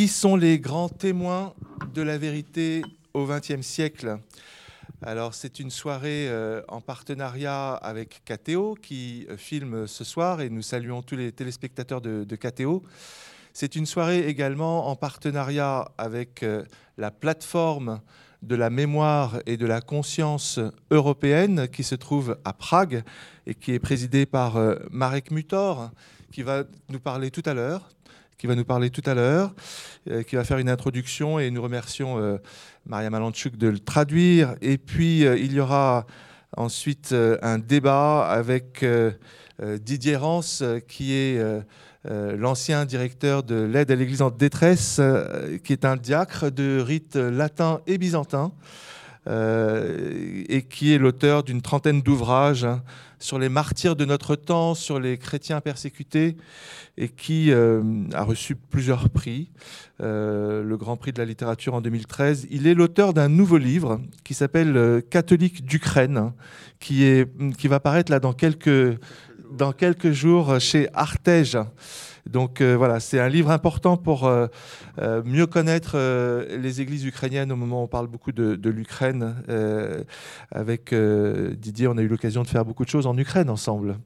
qui sont les grands témoins de la vérité au XXe siècle alors c'est une soirée euh, en partenariat avec KTO qui euh, filme ce soir et nous saluons tous les téléspectateurs de, de KTO. C'est une soirée également en partenariat avec euh, la plateforme de la mémoire et de la conscience européenne qui se trouve à Prague et qui est présidée par Marek Mutor, qui va nous parler tout à l'heure qui va nous parler tout à l'heure, euh, qui va faire une introduction et nous remercions euh, Maria Malanchuk de le traduire. Et puis euh, il y aura ensuite un débat avec Didier Rance, qui est l'ancien directeur de l'aide à l'Église en détresse, qui est un diacre de rite latin et byzantin. et qui est l'auteur d'une trentaine d'ouvrages hein, sur les martyrs de notre temps, sur les chrétiens persécutés, et qui euh, a reçu plusieurs prix, euh, le Grand Prix de la littérature en 2013. Il est l'auteur d'un nouveau livre qui s'appelle euh, Catholique d'Ukraine, qui, qui va paraître là dans quelques, dans quelques jours chez Artege. Donc euh, voilà, c'est un livre important pour euh, euh, mieux connaître les églises ukrainiennes au moment où on parle beaucoup de, l'Ukraine. avec Didier, on a eu l'occasion de faire beaucoup de choses en Ukraine ensemble.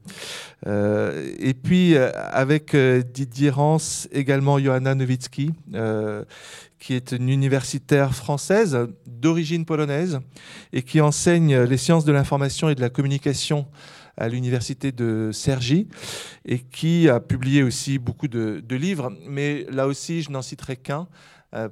et puis avec Didier Rance, également Johanna Nowicki, qui est une universitaire française d'origine polonaise et qui enseigne les sciences de l'information et de la communication à l'université de Cergy et qui a publié aussi beaucoup de, livres. Mais là aussi, je n'en citerai qu'un. Euh,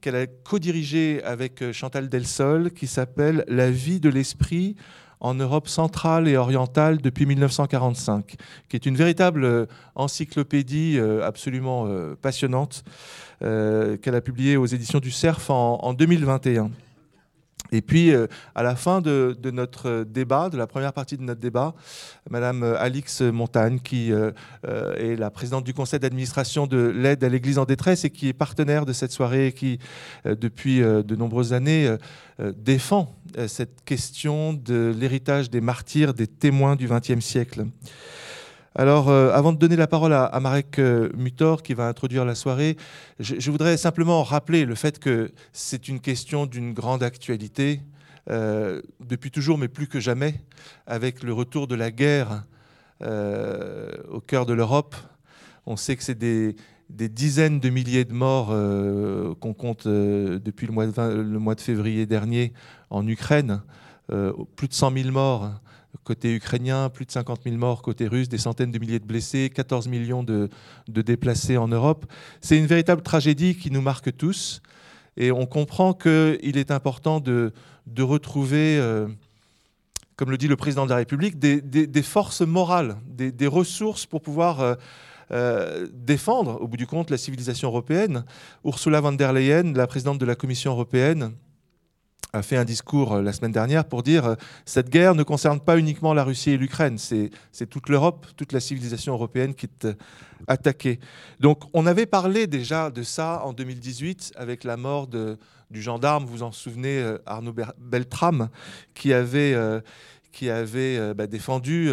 qu'elle a co-dirigé avec euh, Chantal Delsol, qui s'appelle La vie de l'esprit en Europe centrale et orientale depuis 1945, qui est une véritable euh, encyclopédie absolument passionnante qu'elle a publiée aux éditions du CERF en 2021. Et puis, euh, à la fin de, notre débat, de la première partie de notre débat, Madame euh, Alix Montagne, qui euh, est la présidente du conseil d'administration de l'aide à l'Église en détresse et qui est partenaire de cette soirée et qui, depuis de nombreuses années, défend cette question de l'héritage des martyrs, des témoins du XXe siècle. Alors, euh, avant de donner la parole à, Marek euh, Mutor, qui va introduire la soirée, je, voudrais simplement rappeler le fait que c'est une question d'une grande actualité, euh, depuis toujours, mais plus que jamais, avec le retour de la guerre au cœur de l'Europe. On sait que c'est des, dizaines de milliers de morts qu'on compte depuis le mois, de, février dernier en Ukraine, plus de 100 000 morts côté ukrainien, plus de 50 000 morts côté russe, des centaines de milliers de blessés, 14 millions de, déplacés en Europe. C'est une véritable tragédie qui nous marque tous. Et on comprend qu'il est important de, retrouver, euh, comme le dit le président de la République, des, forces morales, des, ressources pour pouvoir euh, euh, défendre, au bout du compte, la civilisation européenne. Ursula von der Leyen, la présidente de la Commission européenne, a fait un discours euh, la semaine dernière pour dire euh, cette guerre ne concerne pas uniquement la Russie et l'Ukraine, c'est toute l'Europe, toute la civilisation européenne qui est euh, attaquée. Donc on avait parlé déjà de ça en 2018 avec la mort de, du gendarme, vous en souvenez, Arnaud Beltrame, qui avait, qui avait bah, défendu,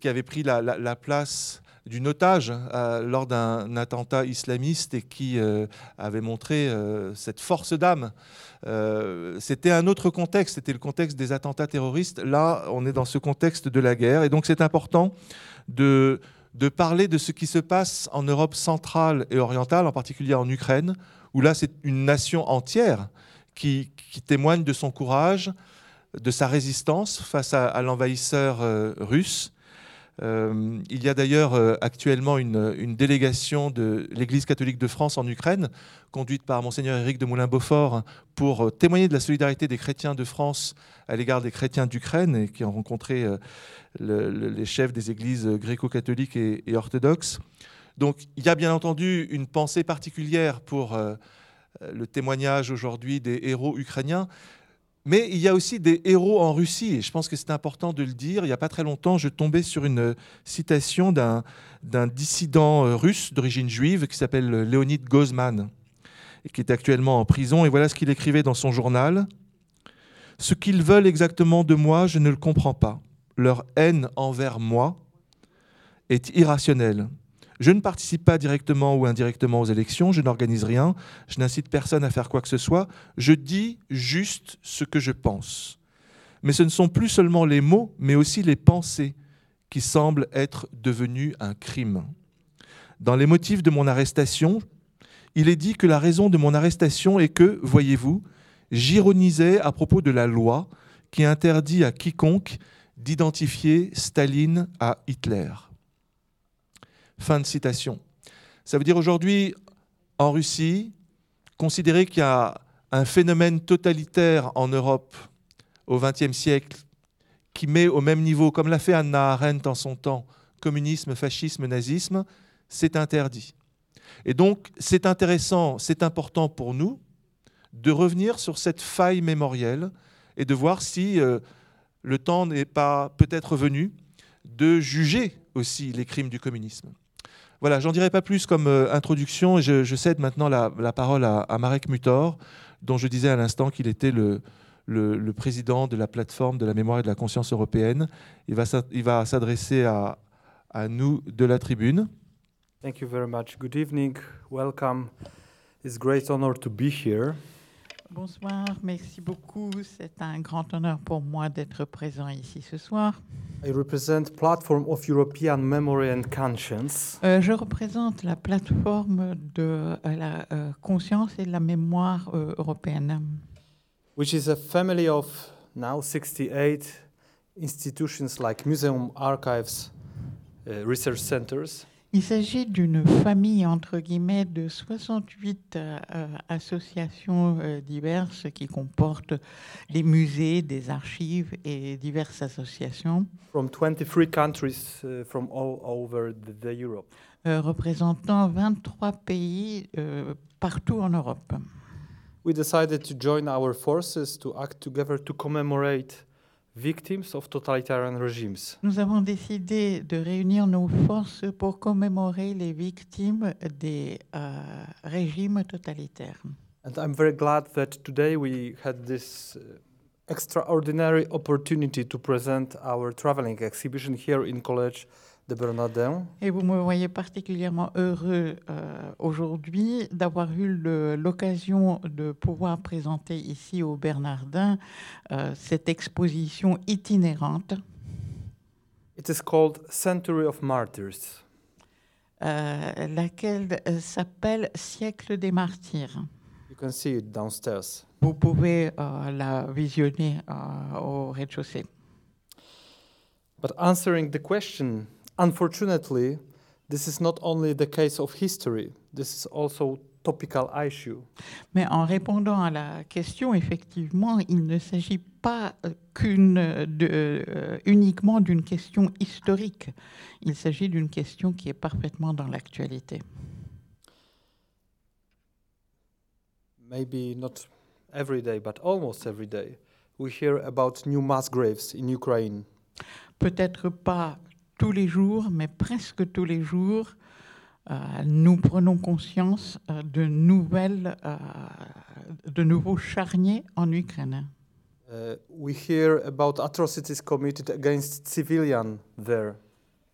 qui avait pris la place d'une otage lors d'un attentat islamiste et qui avait montré cette force d'âme euh, c'était un autre contexte, c'était le contexte des attentats terroristes. Là, on est dans ce contexte de la guerre. Et donc, c'est important de, de parler de ce qui se passe en Europe centrale et orientale, en particulier en Ukraine, où là, c'est une nation entière qui, témoigne de son courage, de sa résistance face à, l'envahisseur euh, russe. Euh, il y a d'ailleurs actuellement une, délégation de l'Église catholique de France en Ukraine conduite par monseigneur Éric de Moulin-Beaufort pour euh, témoigner de la solidarité des chrétiens de France à l'égard des chrétiens d'Ukraine et qui ont rencontré euh, les chefs des églises gréco-catholiques et, orthodoxes. Donc il y a bien entendu une pensée particulière pour euh, le témoignage aujourd'hui des héros ukrainiens, mais il y a aussi des héros en Russie, et je pense que c'est important de le dire. Il n'y a pas très longtemps, je tombais sur une citation d'un dissident russe d'origine juive qui s'appelle Léonid Gozman et qui est actuellement en prison. Et voilà ce qu'il écrivait dans son journal. Ce qu'ils veulent exactement de moi, je ne le comprends pas. Leur haine envers moi est irrationnelle. Je ne participe pas directement ou indirectement aux élections, je n'organise rien, je n'incite personne à faire quoi que ce soit, je dis juste ce que je pense. Mais ce ne sont plus seulement les mots, mais aussi les pensées qui semblent être devenues un crime. Dans les motifs de mon arrestation, il est dit que la raison de mon arrestation est que, voyez-vous, j'ironisais à propos de la loi qui interdit à quiconque d'identifier Staline à Hitler. Fin de citation. Ça veut dire aujourd'hui, en Russie, considérer qu'il y a un phénomène totalitaire en Europe au XXe siècle qui met au même niveau, comme l'a fait Anna Arendt en son temps, communisme, fascisme, nazisme, c'est interdit. Et donc, c'est intéressant, c'est important pour nous de revenir sur cette faille mémorielle et de voir si euh, le temps n'est pas peut-être venu de juger aussi les crimes du communisme. Voilà, j'en dirai pas plus comme euh, introduction. Je, je, cède maintenant la, parole à, Marek Mutor, dont je disais à l'instant qu'il était le, président de la plateforme de la mémoire et de la conscience européenne. Il va, s'adresser à, nous de la tribune. Thank you very much. Good evening. Welcome. It's great honor to be here. Bonsoir, merci beaucoup. C'est un grand honneur pour moi d'être présent ici ce soir. I represent Platform of European Memory and Conscience. Euh, je représente la plateforme de euh, la euh, conscience et de la mémoire euh, européenne. Which is a family of now 68 institutions like museum, archives, uh, research centers. Il s'agit d'une famille, entre guillemets, de 68 euh, associations euh, diverses qui comportent des musées, des archives et diverses associations. From 23 countries uh, from all over the, the Europe. Euh, représentant 23 pays euh, partout en Europe. We decided to join our forces to act together to commemorate victims of totalitarian regimes. Nous avons décidé de réunir nos forces pour commémorer les victimes des euh, régimes totalitaires. And I'm very glad that today we had this uh, extraordinary opportunity to present our traveling exhibition here in College de Bernardin. Et vous me voyez particulièrement heureux euh, aujourd'hui d'avoir eu l'occasion de pouvoir présenter ici au Bernardin euh, cette exposition itinérante. It is called Century of Martyrs. Euh, laquelle s'appelle Siècle des martyrs. You can see it downstairs. Vous pouvez la visionner au rez-de-chaussée. But answering the question Unfortunately, this is not only the case of history, this is also topical issue. Mais en répondant à la question, effectivement, il ne s'agit pas qu'une de, euh, uniquement d'une question historique. Il s'agit d'une question qui est parfaitement dans l'actualité. Maybe not every day, but almost every day, we hear about new mass graves in Ukraine. Peut-être pas tous les jours, mais presque tous les jours, euh, nous prenons conscience euh, de nouvelles, euh, de nouveaux charniers en Ukraine. Uh, we hear about atrocities committed against civilians there.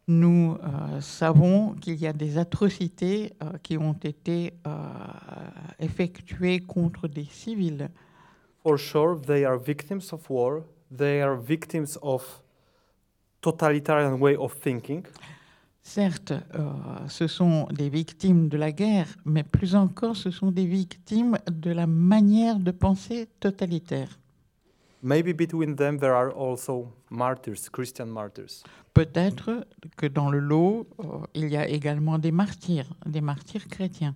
Nous savons qu'il y a des atrocités qui ont été effectuées contre des civils. For sure, they are victims of war. They are victims of totalitarian way of thinking. Certes, euh, ce sont des victimes de la guerre, mais plus encore, ce sont des victimes de la manière de penser totalitaire. Maybe between them there are also martyrs, Christian martyrs. Peut-être que dans le lot, euh, il y a également des martyrs, des martyrs chrétiens.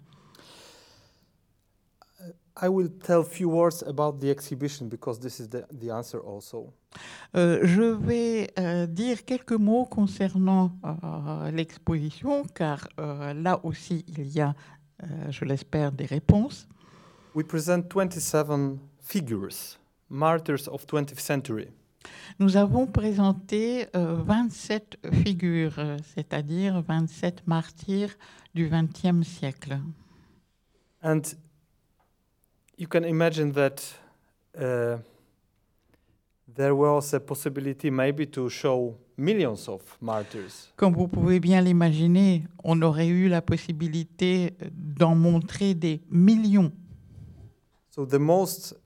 I will tell few words about the exhibition because this is the, the answer also. Euh, je vais euh, dire quelques mots concernant euh, l'exposition, car là aussi il y a, je l'espère, des réponses. We present 27 figures, martyrs of 20th century. Nous avons présenté 27 figures, c'est-à-dire 27 martyrs du XXe siècle. And you can imagine that uh, there was a possibility maybe to show millions of martyrs. Comme vous pouvez bien l'imaginer, on aurait eu la possibilité d'en montrer des millions. So the most,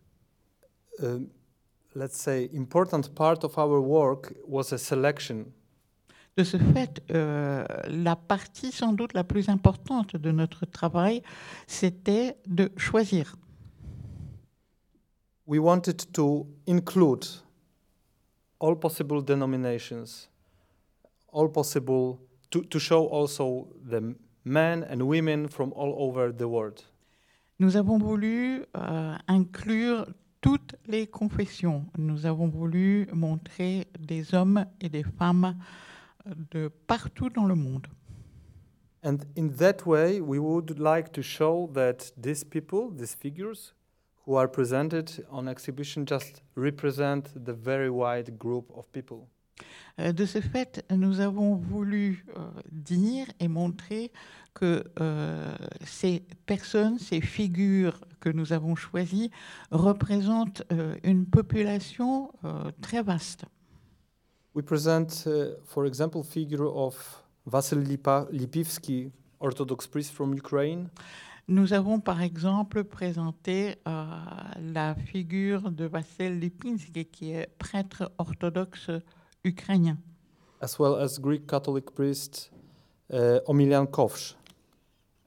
uh, let's say, important part of our work was a selection. De ce fait, euh, la partie sans doute la plus importante de notre travail, c'était de choisir. We wanted to include all possible denominations, all possible to, to show also the men and women from all over the world. Nous avons voulu euh, inclure toutes les confessions. Nous avons voulu montrer des hommes et des femmes euh, de partout dans le monde. And in that way, we would like to show that these people, these figures, who are presented on exhibition just represent the very wide group of people. Euh, De ce fait, nous avons voulu euh, dire et montrer que euh, ces personnes, ces figures que nous avons choisies représentent euh, une population euh, très vaste. We present, uh, for example, figure of Vasily Lipa- Lipivsky, Orthodox priest from Ukraine, Nous avons par exemple présenté euh, la figure de Vassel Lipinski, qui est prêtre orthodoxe ukrainien, as well as Greek Catholic priest uh, Omilian Kovsh.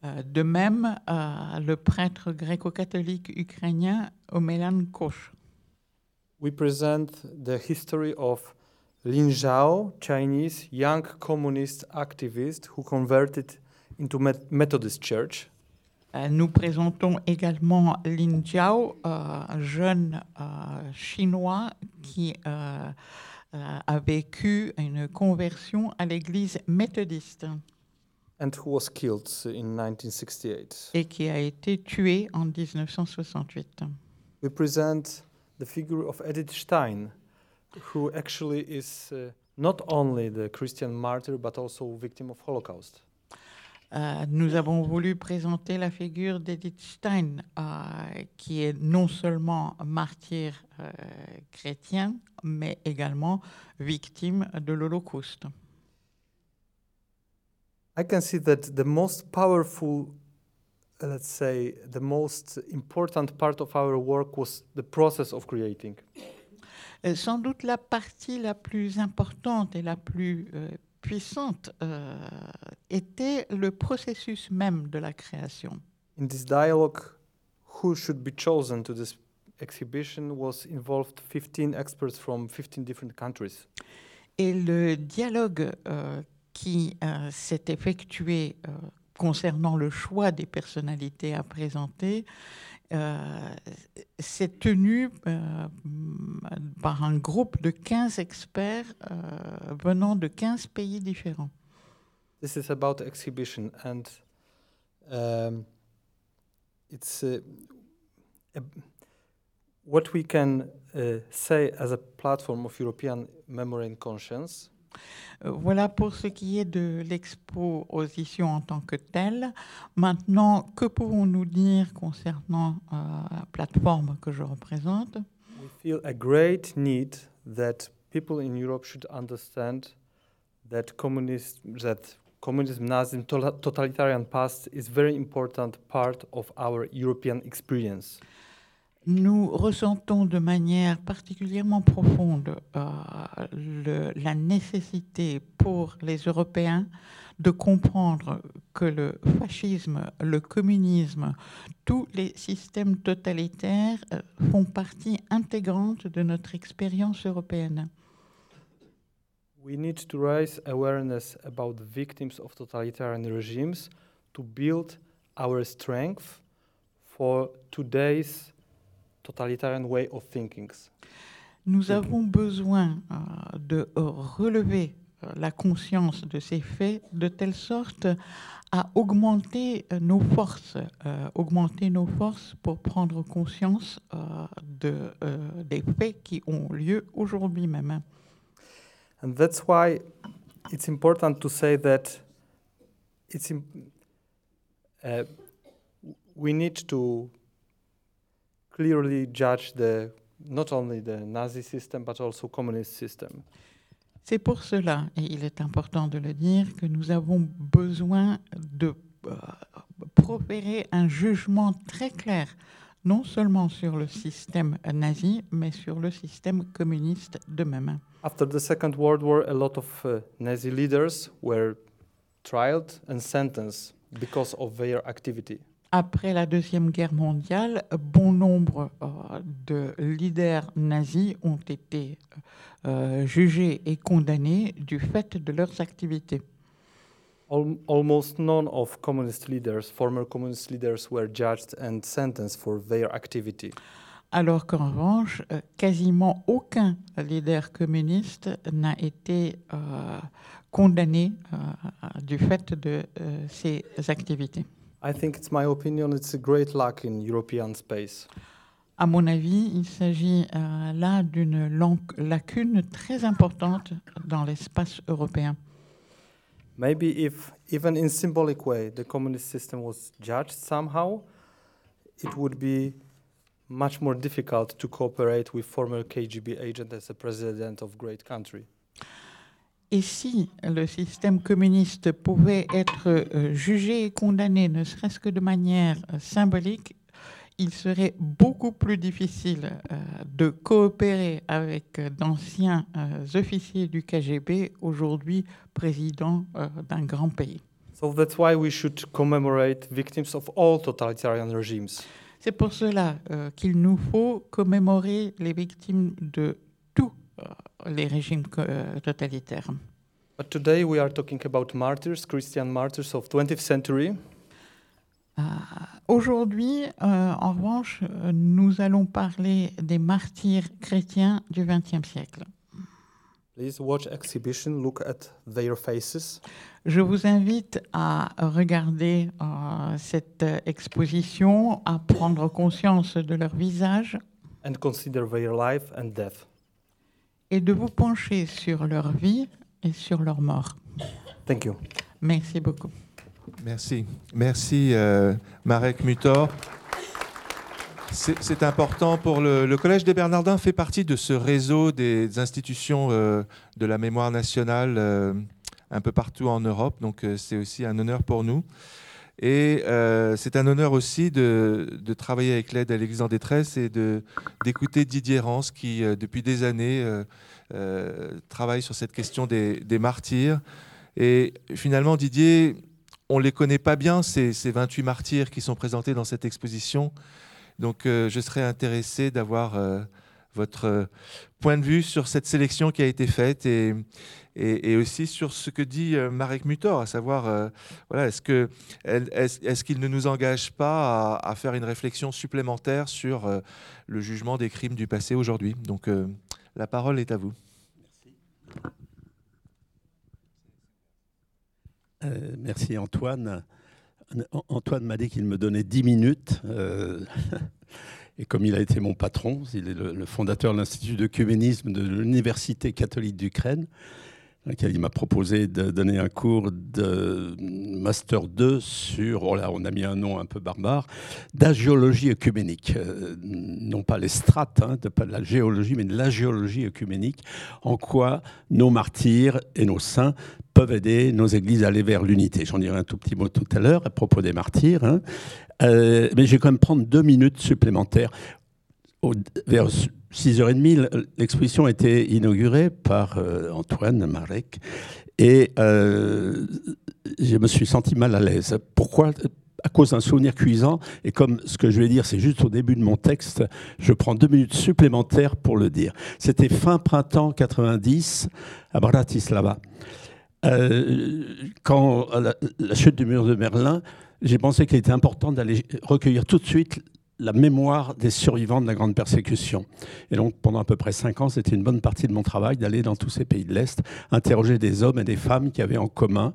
Euh, de même, euh, le prêtre gréco-catholique ukrainien Omelan Koch. We present the history of Lin Zhao, Chinese young communist activist who converted into Met- Methodist Church. Euh, Nous présentons également Lin Jiao, euh, un jeune euh, chinois qui a vécu une conversion à l'église méthodiste and who was killed in 1968. et qui a été tué en 1968. We present the figure of Edith Stein, who actually is uh, not only the Christian martyr but also victim of Holocaust. Euh, nous avons voulu présenter la figure d'Edith Stein, euh, qui est non seulement martyr euh, chrétien, mais également victime de l'Holocauste. I can see that the most powerful, uh, let's say, the most important part of our work was the process of creating. Euh, Sans doute la partie la plus importante et la plus puissante euh, était le processus même de la création. In this dialogue, who should be chosen to this exhibition was involved 15 experts from 15 different countries. Et le dialogue euh, qui euh, s'est effectué euh, concernant le choix des personnalités à présenter euh, s'est tenu euh, par un groupe de 15 experts euh, venant de 15 pays différents. This is about exhibition, and um, it's uh, a, what we can uh, say as a platform of European memory and conscience. Euh, Voilà pour ce qui est de l'exposition en tant que telle. Maintenant, que pouvons-nous dire concernant euh, la plateforme que je représente? We feel a great need that people in Europe should understand that communism, that communism, Nazism, totalitarian past is very important part of our European experience. Nous ressentons de manière particulièrement profonde euh, la nécessité pour les Européens de comprendre que le fascisme, le communisme, tous les systèmes totalitaires euh, font partie intégrante de notre expérience européenne. We need to raise awareness about the victims of totalitarian regimes to build our strength for today's totalitarian way of thinking. Nous avons besoin euh, de relever euh, la conscience de ces faits de telle sorte à augmenter euh, nos forces, euh, augmenter nos forces pour prendre conscience euh, de, euh, des faits qui ont lieu aujourd'hui même. And that's why it's important to say that it's uh, we need to clearly judge the not only the Nazi system but also communist system. C'est pour cela, et il est important de le dire, que nous avons besoin de euh, proférer un jugement très clair, non seulement sur le système nazi, mais sur le système communiste de même. After the Second World War, a lot of uh, Nazi leaders were tried and sentenced because of their activity. Après la Deuxième Guerre mondiale, bon nombre euh, de leaders nazis ont été euh, jugés et condamnés du fait de leurs activités. Al- almost none of communist leaders, former communist leaders, were judged and sentenced for their activity. Alors qu'en revanche, euh, quasiment aucun leader communiste n'a été euh, condamné euh, du fait de euh, ses activités. I think it's my opinion, it's a great luck in European space. À mon avis, il s'agit euh, là d'une lacune très importante dans l'espace européen. Maybe if, even in symbolic way, the communist system was judged somehow, it would be much more difficult to cooperate with former KGB agent as a president of great country. Et si le système communiste pouvait être euh, jugé et condamné, ne serait-ce que de manière euh, symbolique, il serait beaucoup plus difficile euh, de coopérer avec d'anciens officiers du KGB, aujourd'hui présidents d'un grand pays. So that's why we should commemorate victims of all totalitarian regimes. C'est pour cela euh, qu'il nous faut commémorer les victimes de tous euh, les régimes euh, totalitaires. But today we are talking about martyrs, Christian martyrs of 20th century. Euh, Aujourd'hui, euh, en revanche, nous allons parler des martyrs chrétiens du XXe siècle. Please watch exhibition, look at their faces. Je vous invite à regarder euh, cette exposition, à prendre conscience de leur visage and consider their life and death. Et de vous pencher sur leur vie et sur leur mort. Thank you. Merci beaucoup. Merci. Merci, euh, Marek Mutor. C'est important pour le, le Collège des Bernardins fait partie de ce réseau des institutions euh, de la mémoire nationale euh, un peu partout en Europe. Donc euh, c'est aussi un honneur pour nous. Et euh, c'est un honneur aussi de, travailler avec l'aide à l'Église en détresse et d'écouter Didier Rance qui, euh, depuis des années, euh, travaille sur cette question des, martyrs. Et finalement, Didier, on ne les connaît pas bien, ces, ces 28 martyrs qui sont présentés dans cette exposition. Donc je serais intéressé d'avoir votre euh, point de vue sur cette sélection qui a été faite et, aussi sur ce que dit euh, Marek Mutor, à savoir, euh, voilà, est-ce qu'il ne nous engage pas à, faire une réflexion supplémentaire sur le jugement des crimes du passé aujourd'hui? Donc la parole est à vous. Euh, merci Antoine. An- Antoine m'a dit qu'il me donnait 10 minutes. et comme il a été mon patron, il est le, fondateur de l'Institut d'œcuménisme de l'Université catholique d'Ukraine, il m'a proposé de donner un cours de Master 2 sur, oh là, on a mis un nom un peu barbare, d'agiologie œcuménique. Euh, non pas les strates, hein, de, pas de la géologie, mais de la géologie œcuménique. En quoi nos martyrs et nos saints peuvent aider nos églises à aller vers l'unité. J'en dirai un tout petit mot tout à l'heure à propos des martyrs. hein. Euh, mais je vais quand même prendre deux minutes supplémentaires. Au- vers 6h30, l'exposition a été inaugurée par euh, Antoine Marek et euh, je me suis senti mal à l'aise. Pourquoi? À cause d'un souvenir cuisant, et comme ce que je vais dire, c'est juste au début de mon texte, je prends deux minutes supplémentaires pour le dire. C'était fin printemps 90 à Bratislava. Quand la chute du mur de Berlin, j'ai pensé qu'il était important d'aller recueillir tout de suite la mémoire des survivants de la grande persécution. Et donc, pendant à peu près cinq ans, c'était une bonne partie de mon travail d'aller dans tous ces pays de l'Est, interroger des hommes et des femmes qui avaient en commun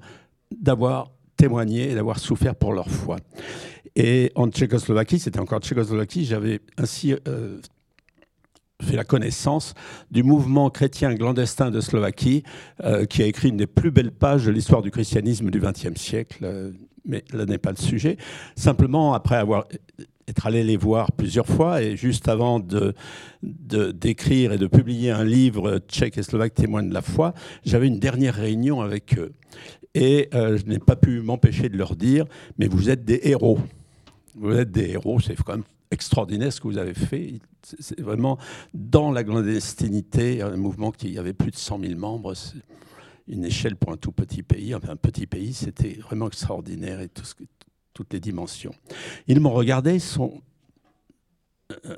d'avoir témoigné et d'avoir souffert pour leur foi. Et en Tchécoslovaquie, c'était encore Tchécoslovaquie, j'avais ainsi euh, fait la connaissance du mouvement chrétien clandestin de Slovaquie, euh, qui a écrit une des plus belles pages de l'histoire du christianisme du XXe siècle, euh, mais là n'est pas le sujet. Simplement, après avoir être allé les voir plusieurs fois et juste avant de d'écrire et de publier un livre tchèque et slovaque témoin de la foi, j'avais une dernière réunion avec eux et euh, je n'ai pas pu m'empêcher de leur dire mais vous êtes des héros. Vous êtes des héros, c'est quand même extraordinaire ce que vous avez fait. C'est vraiment dans la clandestinité, un mouvement qui avait plus de 100 000 membres une échelle pour un tout petit pays, enfin un petit pays, c'était vraiment extraordinaire et toutes les dimensions. Ils m'ont regardé, sont, euh,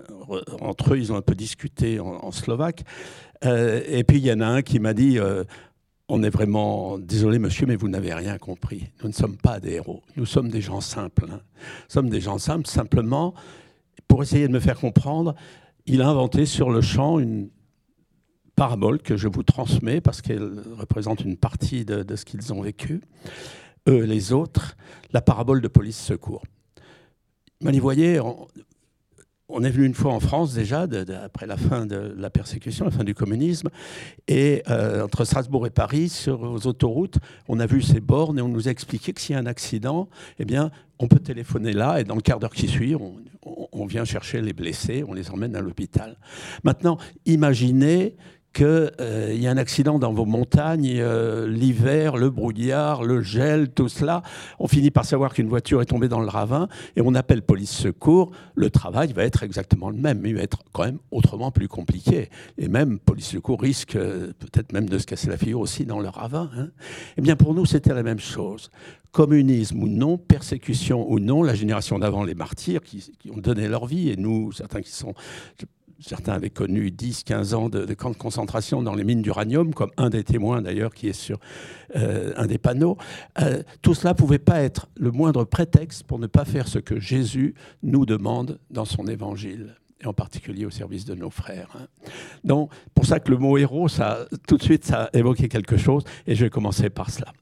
entre eux, ils ont un peu discuté en, slovaque. Euh, et puis il y en a un qui m'a dit euh, On est vraiment désolé, monsieur, mais vous n'avez rien compris. Nous ne sommes pas des héros. Nous sommes des gens simples. Hein. Nous sommes des gens simples, simplement, pour essayer de me faire comprendre, il a inventé sur le champ une parabole que je vous transmets parce qu'elle représente une partie de, ce qu'ils ont vécu eux les autres, la parabole de police secours. Mais voyez, on, est venu une fois en France déjà, après la fin de la persécution, la fin du communisme, et euh, entre Strasbourg et Paris, sur aux autoroutes, on a vu ces bornes et on nous a expliqué que s'il y a un accident, eh bien, on peut téléphoner là et dans le quart d'heure qui suit, on, on vient chercher les blessés, on les emmène à l'hôpital. Maintenant, imaginez qu'il euh, y a un accident dans vos montagnes, euh, l'hiver, le brouillard, le gel, tout cela. On finit par savoir qu'une voiture est tombée dans le ravin et on appelle police secours. Le travail va être exactement le même, mais il va être quand même autrement plus compliqué. Et même police secours risque euh, peut-être même de se casser la figure aussi dans le ravin. Hein. Eh bien pour nous, c'était la même chose communisme ou non, persécution ou non, la génération d'avant, les martyrs qui, qui, ont donné leur vie, et nous, certains qui sont certains avaient connu 10, 15 ans de, camps de concentration dans les mines d'uranium, comme un des témoins d'ailleurs qui est sur euh, un des panneaux. Euh, tout cela ne pouvait pas être le moindre prétexte pour ne pas faire ce que Jésus nous demande dans son évangile et en particulier au service de nos frères. Hein. Donc, pour ça que le mot héros, ça, tout de suite, ça a évoqué quelque chose, et je vais commencer par cela.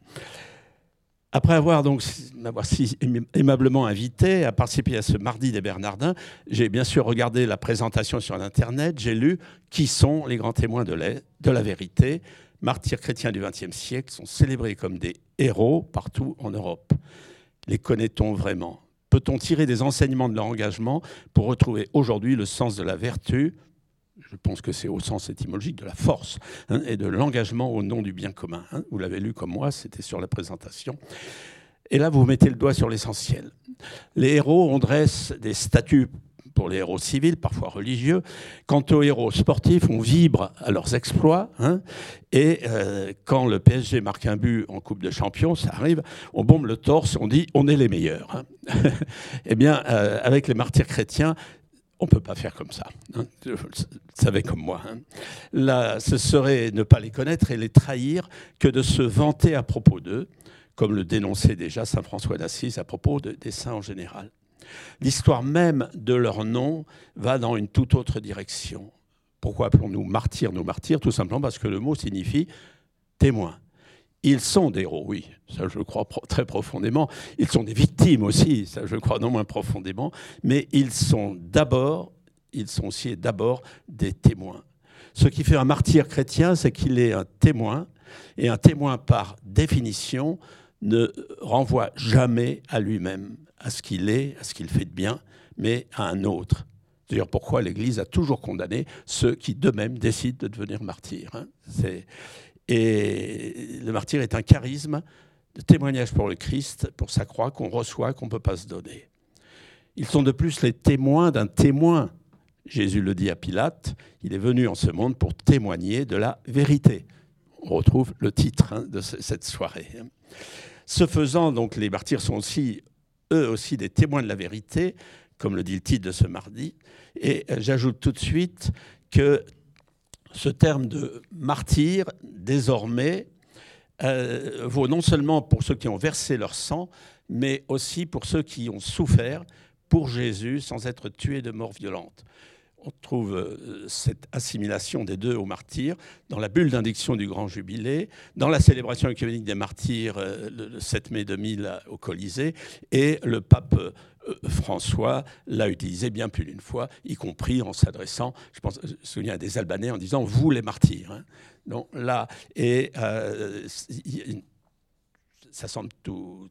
Après avoir donc m'avoir si aimablement invité à participer à ce mardi des Bernardins, j'ai bien sûr regardé la présentation sur Internet, j'ai lu qui sont les grands témoins de la, de la vérité. Martyrs chrétiens du XXe siècle sont célébrés comme des héros partout en Europe. Les connaît-on vraiment? Peut-on tirer des enseignements de leur engagement pour retrouver aujourd'hui le sens de la vertu, je pense que c'est au sens étymologique de la force hein, et de l'engagement au nom du bien commun. Hein. Vous l'avez lu comme moi, c'était sur la présentation. Et là, vous mettez le doigt sur l'essentiel. Les héros, on dresse des statuts pour les héros civils, parfois religieux. Quant aux héros sportifs, on vibre à leurs exploits. Hein. et euh, quand le PSG marque un but en Coupe de Champions, ça arrive, on bombe le torse, on dit on est les meilleurs. eh bien, euh, avec les martyrs chrétiens, on ne peut pas faire comme ça. Hein. Vous le savez comme moi. Hein. Là, ce serait ne pas les connaître et les trahir que de se vanter à propos d'eux, comme le dénonçait déjà Saint François d'Assise à propos des saints en général. L'histoire même de leur nom va dans une toute autre direction. Pourquoi appelons-nous martyrs nos martyrs? Tout simplement parce que le mot signifie témoin. Ils sont des héros, oui, ça je crois très profondément. Ils sont des victimes aussi, ça je crois non moins profondément. Mais ils sont d'abord, ils sont aussi d'abord des témoins. Ce qui fait un martyr chrétien, c'est qu'il est un témoin, et un témoin par définition ne renvoie jamais à lui-même, à ce qu'il est, à ce qu'il fait de bien, mais à un autre. D'ailleurs, pourquoi l'Église a toujours condamné ceux qui d'eux-mêmes décident de devenir martyrs. Hein. Et le martyr est un charisme de témoignage pour le Christ, pour sa croix qu'on reçoit, qu'on ne peut pas se donner. Ils sont de plus les témoins d'un témoin. Jésus le dit à Pilate, il est venu en ce monde pour témoigner de la vérité. On retrouve le titre hein, de cette soirée. Ce faisant, donc, les martyrs sont aussi, eux aussi, des témoins de la vérité, comme le dit le titre de ce mardi. Et j'ajoute tout de suite que ce terme de martyr, désormais, euh, vaut non seulement pour ceux qui ont versé leur sang, mais aussi pour ceux qui ont souffert pour Jésus sans être tués de mort violente. On trouve euh, cette assimilation des deux aux martyrs dans la bulle d'indiction du Grand Jubilé, dans la célébration œcuménique des martyrs euh, le 7 mai 2000 au Colisée, et le pape euh, François l'a utilisé bien plus d'une fois, y compris en s'adressant, je pense, je me souviens à des Albanais en disant vous les martyrs. Hein. Donc là, et ça semble tout,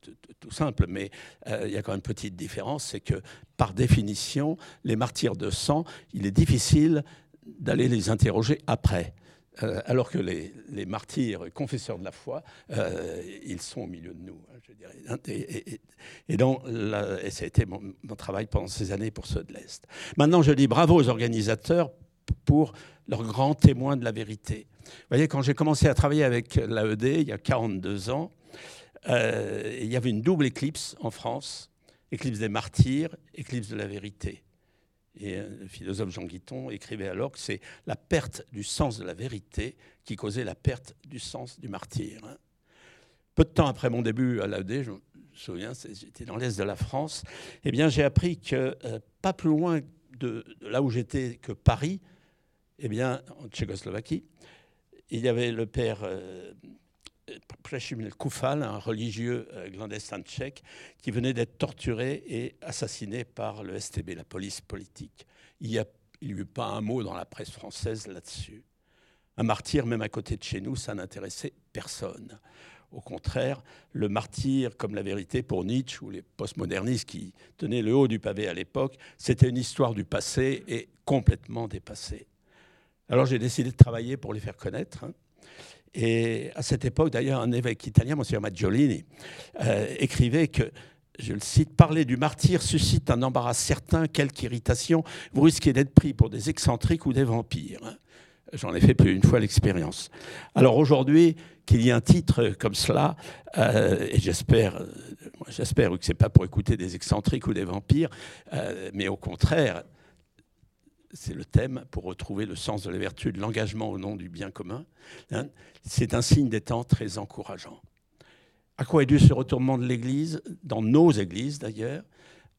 simple, mais il y a quand même une petite différence, c'est que par définition, les martyrs de sang, il est difficile d'aller les interroger après. Euh, alors que les, martyrs confesseurs de la foi, euh, ils sont au milieu de nous, hein, et, donc, ça a été mon, travail pendant ces années pour ceux de l'Est. Maintenant, je dis bravo aux organisateurs pour leurs grands témoins de la vérité. Vous voyez, quand j'ai commencé à travailler avec l'AED, il y a 42 ans, euh, il y avait une double éclipse en France, éclipse des martyrs, éclipse de la vérité. Et euh, le philosophe Jean Guiton écrivait alors que c'est la perte du sens de la vérité qui causait la perte du sens du martyr. Hein. Peu de temps après mon début à l'AED, je me souviens, j'étais dans l'est de la France, eh bien j'ai appris que euh, pas plus loin de, là où j'étais que Paris, eh bien en Tchécoslovaquie, il y avait le père Koufal, un religieux euh, clandestin tchèque, qui venait d'être torturé et assassiné par le STB, la police politique. Il n'y a, eut pas un mot dans la presse française là-dessus. Un martyr, même à côté de chez nous, ça n'intéressait personne. Au contraire, le martyr, comme la vérité pour Nietzsche ou les postmodernistes qui tenaient le haut du pavé à l'époque, c'était une histoire du passé et complètement dépassée. Alors j'ai décidé de travailler pour les faire connaître. Hein. Et à cette époque, d'ailleurs, un évêque italien, Monsieur Maggiolini, euh, écrivait que, je le cite, parler du martyr suscite un embarras certain, quelque irritation, vous risquez d'être pris pour des excentriques ou des vampires. J'en ai fait plus d'une fois l'expérience. Alors aujourd'hui, qu'il y ait un titre comme cela, euh, et j'espère, j'espère que ce n'est pas pour écouter des excentriques ou des vampires, euh, mais au contraire, c'est le thème pour retrouver le sens de la vertu, de l'engagement au nom du bien commun. Hein. c'est un signe des temps très encourageant. À quoi est dû ce retournement de l'Église, dans nos églises d'ailleurs?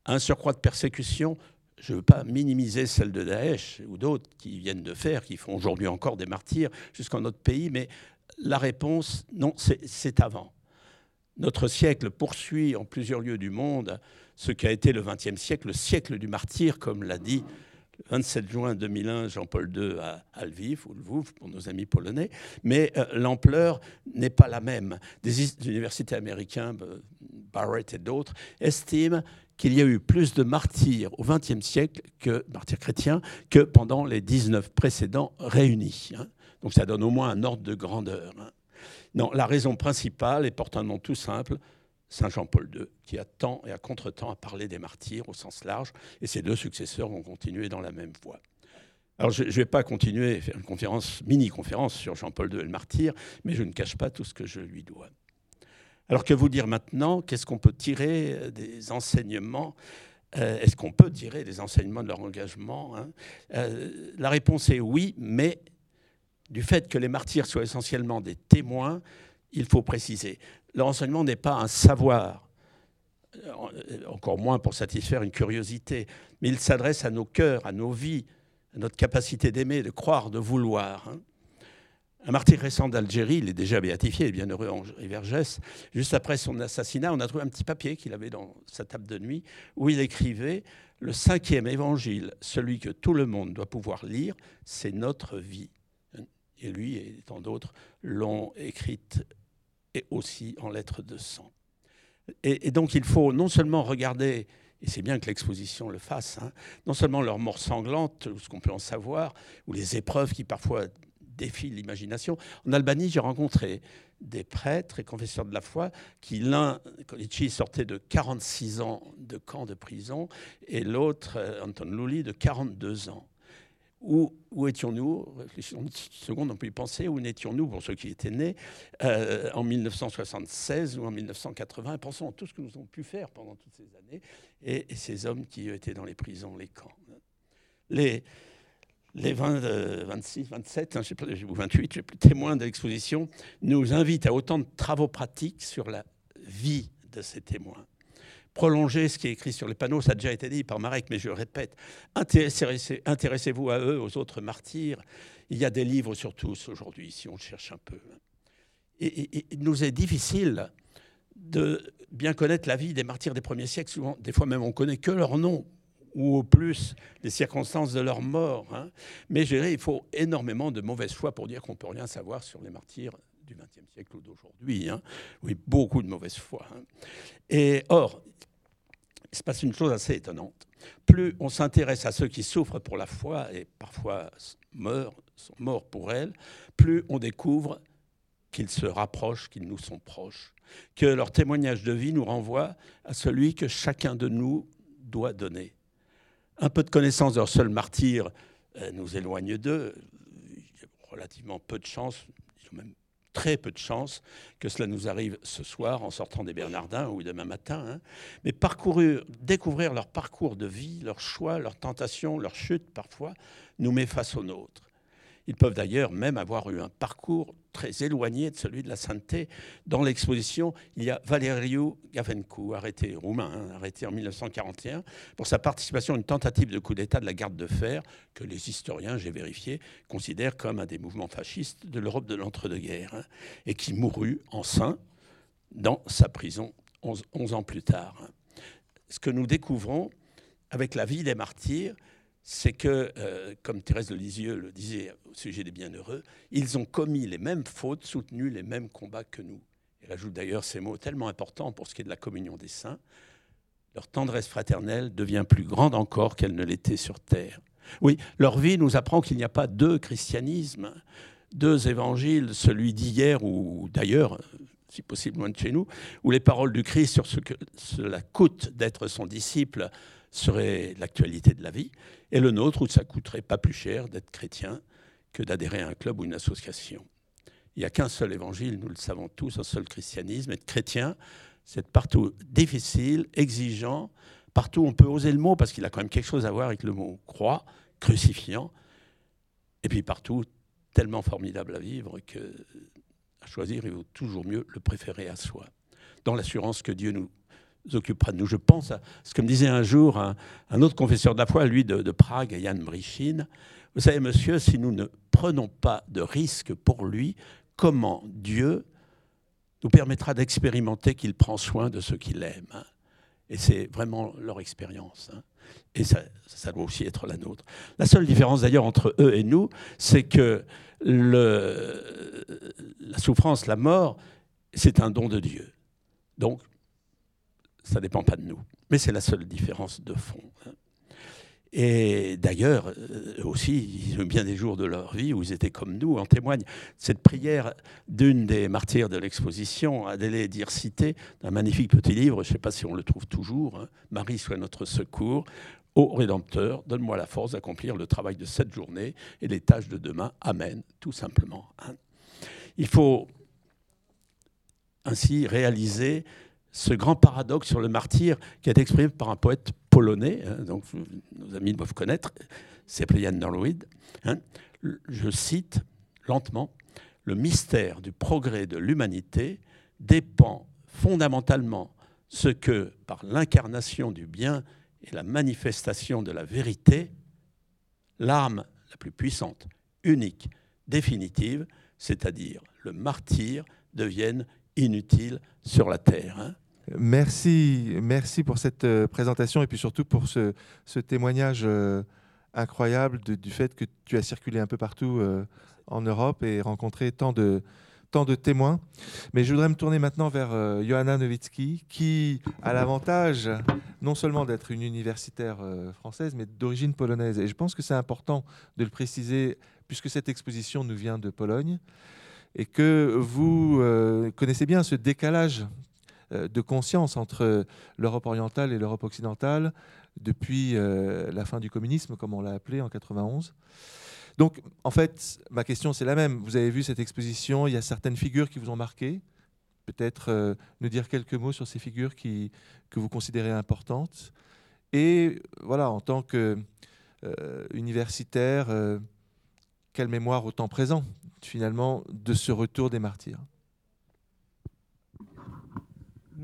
Un surcroît de persécution je ne veux pas minimiser celle de Daesh ou d'autres qui viennent de faire, qui font aujourd'hui encore des martyrs jusqu'en notre pays, mais la réponse, non, c'est avant. Notre siècle poursuit en plusieurs lieux du monde ce qui a été le XXe siècle, le siècle du martyr, comme l'a dit 27 juin 2001, Jean-Paul II à, Lviv, ou pour nos amis polonais, mais euh, l'ampleur n'est pas la même. Des universités américaines, euh, Barrett et d'autres, estiment qu'il y a eu plus de martyrs au XXe siècle, que martyrs chrétiens, que pendant les 19 précédents réunis. Hein. Donc ça donne au moins un ordre de grandeur. Hein. Non, la raison principale, et porte un nom tout simple, Saint Jean-Paul II, qui a tant et à contre-temps à parler des martyrs au sens large, et ses deux successeurs ont continué dans la même voie. Alors je ne vais pas continuer à faire une conférence, mini-conférence sur Jean-Paul II et le martyr, mais je ne cache pas tout ce que je lui dois. Alors que vous dire maintenant? Qu'est-ce qu'on peut tirer euh, des enseignements? Euh, Est-ce qu'on peut tirer des enseignements de leur engagement hein? Euh, La réponse est oui, mais du fait que les martyrs soient essentiellement des témoins, il faut préciser le renseignement n'est pas un savoir, euh, encore moins pour satisfaire une curiosité, mais il s'adresse à nos cœurs, à nos vies, à notre capacité d'aimer, de croire, de vouloir. Hein. Un martyr récent d'Algérie, il est déjà béatifié, bienheureux Henri Vergès. Juste après son assassinat, on a trouvé un petit papier qu'il avait dans sa table de nuit où il écrivait Le cinquième évangile, celui que tout le monde doit pouvoir lire, c'est notre vie. Et lui et tant d'autres l'ont écrite et aussi en lettres de sang. Et, donc il faut non seulement regarder, et c'est bien que l'exposition le fasse, hein, non seulement leur mort sanglante, ou ce qu'on peut en savoir, ou les épreuves qui parfois défient l'imagination. En Albanie, j'ai rencontré des prêtres et confesseurs de la foi qui, l'un, Kolici, sortait de 46 ans de camp de prison, et l'autre, euh, Anton Luli, de 42 ans. Où, étions-nous Réfléchissons une seconde, on peut y penser. Où étions-nous, pour ceux qui étaient nés, euh, en 1976 ou en 1980 Pensons à tout ce que nous avons pu faire pendant toutes ces années et, ces hommes qui étaient dans les prisons, les camps. Les, les 20, 26, 27, je sais pas, ou 28, je plus témoins de l'exposition, nous invitent à autant de travaux pratiques sur la vie de ces témoins prolonger ce qui est écrit sur les panneaux, ça a déjà été dit par Marek, mais je le répète, intéressez-vous à eux, aux autres martyrs. Il y a des livres sur tous aujourd'hui, si on cherche un peu. Et, il nous est difficile de bien connaître la vie des martyrs des premiers siècles. Souvent, des fois même, on connaît que leur nom ou au plus les circonstances de leur mort. Hein. Mais je dirais, il faut énormément de mauvaise foi pour dire qu'on peut rien savoir sur les martyrs du XXe siècle ou d'aujourd'hui. Hein. Oui, beaucoup de mauvaise foi. Hein. Et or, il se passe une chose assez étonnante. Plus on s'intéresse à ceux qui souffrent pour la foi et parfois meurent, sont morts pour elle, plus on découvre qu'ils se rapprochent, qu'ils nous sont proches, que leur témoignage de vie nous renvoie à celui que chacun de nous doit donner. Un peu de connaissance de leur seul martyr euh, nous éloigne d'eux. Il y a relativement peu de chance, même très peu de chance que cela nous arrive ce soir en sortant des Bernardins ou demain matin. Hein. Mais parcourir, découvrir leur parcours de vie, leurs choix, leurs tentations, leurs chutes parfois, nous met face aux nôtres. Ils peuvent d'ailleurs même avoir eu un parcours très éloigné de celui de la sainteté. Dans l'exposition, il y a Valeriu Gavencu, arrêté roumain, hein, arrêté en 1941 pour sa participation à une tentative de coup d'État de la garde de fer que les historiens, j'ai vérifié, considèrent comme un des mouvements fascistes de l'Europe de l'entre-deux-guerres hein, et qui mourut en sein dans sa prison 11 ans plus tard. Ce que nous découvrons avec la vie des martyrs, c'est que, euh, comme Thérèse de Lisieux le disait au sujet des bienheureux, ils ont commis les mêmes fautes, soutenu les mêmes combats que nous. Elle ajoute d'ailleurs ces mots tellement importants pour ce qui est de la communion des saints. Leur tendresse fraternelle devient plus grande encore qu'elle ne l'était sur terre. Oui, leur vie nous apprend qu'il n'y a pas deux christianismes, deux évangiles, celui d'hier ou d'ailleurs, si possible loin de chez nous, où les paroles du Christ sur ce que cela coûte d'être son disciple serait l'actualité de la vie, et le nôtre où ça coûterait pas plus cher d'être chrétien que d'adhérer à un club ou une association. Il n'y a qu'un seul évangile, nous le savons tous, un seul christianisme. Être chrétien, c'est partout difficile, exigeant, partout on peut oser le mot parce qu'il a quand même quelque chose à voir avec le mot croix, crucifiant, et puis partout tellement formidable à vivre que choisir, il vaut toujours mieux le préférer à soi, dans l'assurance que Dieu nous occupera de. Je pense à ce que me disait un jour un, autre confesseur de la foi, lui de, Prague, Jan Brichin. Vous savez, monsieur, si nous ne prenons pas de risques pour lui, comment Dieu nous permettra d'expérimenter qu'il prend soin de ceux qu'il aime hein Et c'est vraiment leur expérience. Hein. et ça, doit aussi être la nôtre. La seule différence d'ailleurs entre eux et nous, c'est que la souffrance, la mort, c'est un don de Dieu. Donc, ça ne dépend pas de nous. Mais c'est la seule différence de fond. Hein. Et d'ailleurs, euh, aussi, bien des jours de leur vie où ils étaient comme nous. En témoigne cette prière d'une des martyrs de l'exposition, Adélé Dircité, d'un magnifique petit livre, je ne sais pas si on le trouve toujours, hein. Marie soit notre secours. Ô Rédempteur, donne-moi la force d'accomplir le travail de cette journée et les tâches de demain. Amen, tout simplement. Hein. Il faut ainsi réaliser ce grand paradoxe sur le martyr qui est exprimé par un poète polonais, hein, donc nos amis doivent connaître, c'est Jan Norwid. Hein. je cite lentement Le mystère du progrès de l'humanité dépend fondamentalement ce que, par l'incarnation du bien et la manifestation de la vérité, l'arme la plus puissante, unique, définitive, c'est-à-dire le martyr, devienne inutile sur la terre. Hein. Merci, merci pour cette euh, présentation et puis surtout pour ce, témoignage euh, incroyable du fait que tu as circulé un peu partout euh, en Europe et rencontré tant de, témoins. Mais je voudrais me tourner maintenant vers Johanna Nowicki, qui a l'avantage non seulement d'être une universitaire française, mais d'origine polonaise. Et je pense que c'est important de le préciser, puisque cette exposition nous vient de Pologne, et que vous connaissez bien ce décalage de conscience entre l'Europe orientale et l'Europe occidentale depuis euh, la fin du communisme, comme on l'a appelé en 91. Donc, en fait, ma question, c'est la même. Vous avez vu cette exposition, il y a certaines figures qui vous ont marqué. Peut-être euh, nous dire quelques mots sur ces figures qui, que vous considérez importantes. Et voilà, en tant qu'universitaire, quelle mémoire au temps présent, finalement, de ce retour des martyrs?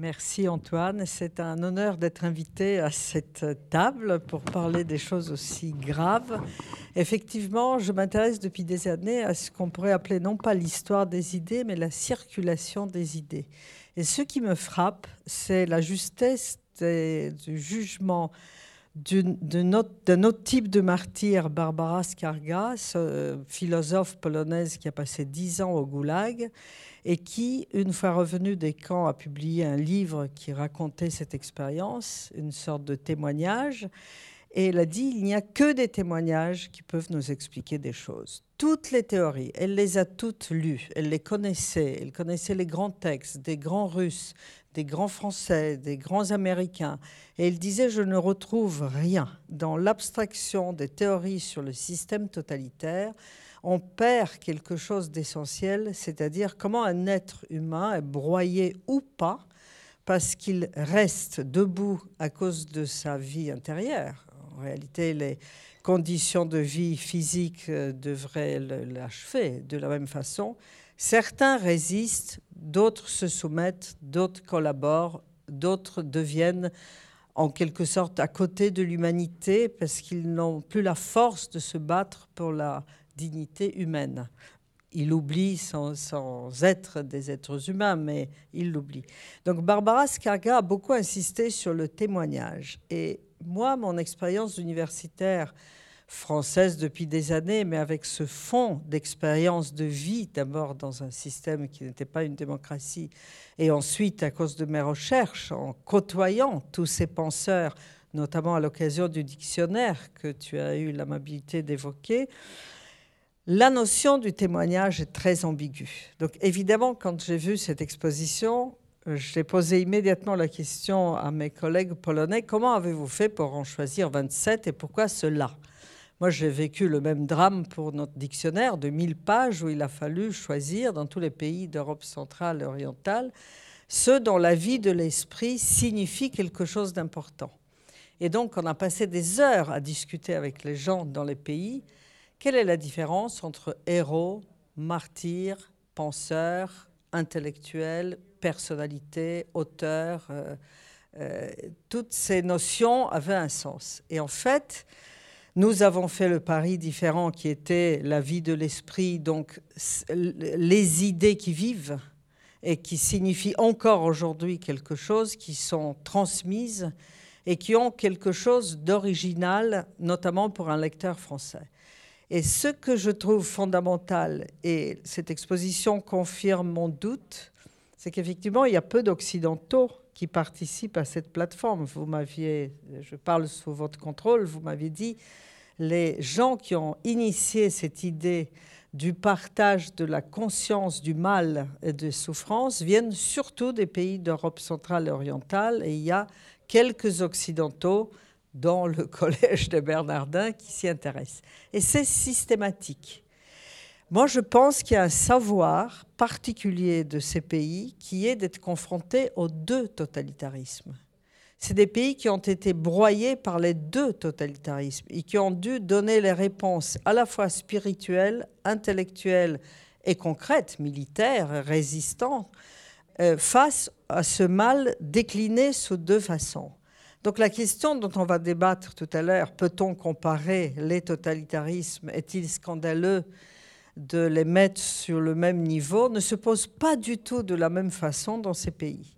Merci Antoine. C'est un honneur d'être invité à cette table pour parler des choses aussi graves. Effectivement, je m'intéresse depuis des années à ce qu'on pourrait appeler non pas l'histoire des idées, mais la circulation des idées. Et ce qui me frappe, c'est la justesse du jugement d'un autre, type de martyr, Barbara Skarga, philosophe polonaise qui a passé dix ans au goulag et qui, une fois revenue des camps, a publié un livre qui racontait cette expérience, une sorte de témoignage. Et elle a dit, il n'y a que des témoignages qui peuvent nous expliquer des choses. Toutes les théories, elle les a toutes lues, elle les connaissait, elle connaissait les grands textes des grands Russes, des grands Français, des grands Américains. Et elle disait, je ne retrouve rien dans l'abstraction des théories sur le système totalitaire. On perd quelque chose d'essentiel, c'est-à-dire comment un être humain est broyé ou pas parce qu'il reste debout à cause de sa vie intérieure en réalité, les conditions de vie physique euh, devraient l'achever de la même façon. Certains résistent, d'autres se soumettent, d'autres collaborent, d'autres deviennent en quelque sorte à côté de l'humanité parce qu'ils n'ont plus la force de se battre pour la dignité humaine. Ils oublient sans, être des êtres humains, mais ils l'oublient. Donc Barbara Skarga a beaucoup insisté sur le témoignage. Et moi, mon expérience universitaire française depuis des années, mais avec ce fond d'expérience de vie, d'abord dans un système qui n'était pas une démocratie, et ensuite à cause de mes recherches, en côtoyant tous ces penseurs, notamment à l'occasion du dictionnaire que tu as eu l'amabilité d'évoquer, la notion du témoignage est très ambiguë. Donc évidemment, quand j'ai vu cette exposition, j'ai posé immédiatement la question à mes collègues polonais, comment avez-vous fait pour en choisir 27 et pourquoi cela? Moi, j'ai vécu le même drame pour notre dictionnaire de 1000 pages où il a fallu choisir dans tous les pays d'Europe centrale et orientale ceux dont la vie de l'esprit signifie quelque chose d'important. Et donc, on a passé des heures à discuter avec les gens dans les pays. Quelle est la différence entre héros, martyr, penseur, intellectuel, personnalité, auteur, euh, euh, toutes ces notions avaient un sens. Et en fait, nous avons fait le pari différent qui était la vie de l'esprit, donc les idées qui vivent et qui signifient encore aujourd'hui quelque chose, qui sont transmises et qui ont quelque chose d'original, notamment pour un lecteur français. Et ce que je trouve fondamental, et cette exposition confirme mon doute, c'est qu'effectivement, il y a peu d'Occidentaux qui participent à cette plateforme. Vous m'aviez, je parle sous votre contrôle, vous m'aviez dit, les gens qui ont initié cette idée du partage de la conscience du mal et des souffrances viennent surtout des pays d'Europe centrale et orientale, et il y a quelques Occidentaux dans le collège des Bernardins qui s'y intéressent. Et c'est systématique. Moi, je pense qu'il y a un savoir particulier de ces pays qui est d'être confrontés aux deux totalitarismes. C'est des pays qui ont été broyés par les deux totalitarismes et qui ont dû donner les réponses à la fois spirituelles, intellectuelles et concrètes, militaires, résistantes, euh, face à ce mal décliné sous deux façons. Donc la question dont on va débattre tout à l'heure, peut-on comparer les totalitarismes? Est-il scandaleux de les mettre sur le même niveau? Ne se pose pas du tout de la même façon dans ces pays.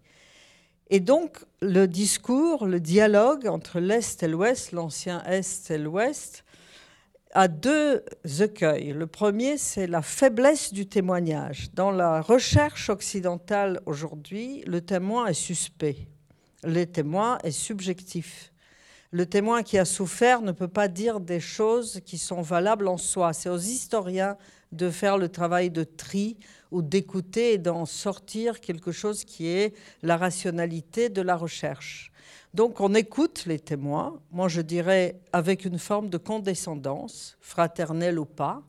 Et donc, le discours, le dialogue entre l'Est et l'Ouest, l'ancien Est et l'Ouest, a deux écueils. Le premier, c'est la faiblesse du témoignage. Dans la recherche occidentale aujourd'hui, le témoin est suspect. Le témoin est subjectif. Le témoin qui a souffert ne peut pas dire des choses qui sont valables en soi. C'est aux historiens de faire le travail de tri ou d'écouter et d'en sortir quelque chose qui est la rationalité de la recherche. Donc on écoute les témoins, moi je dirais avec une forme de condescendance, fraternelle ou pas,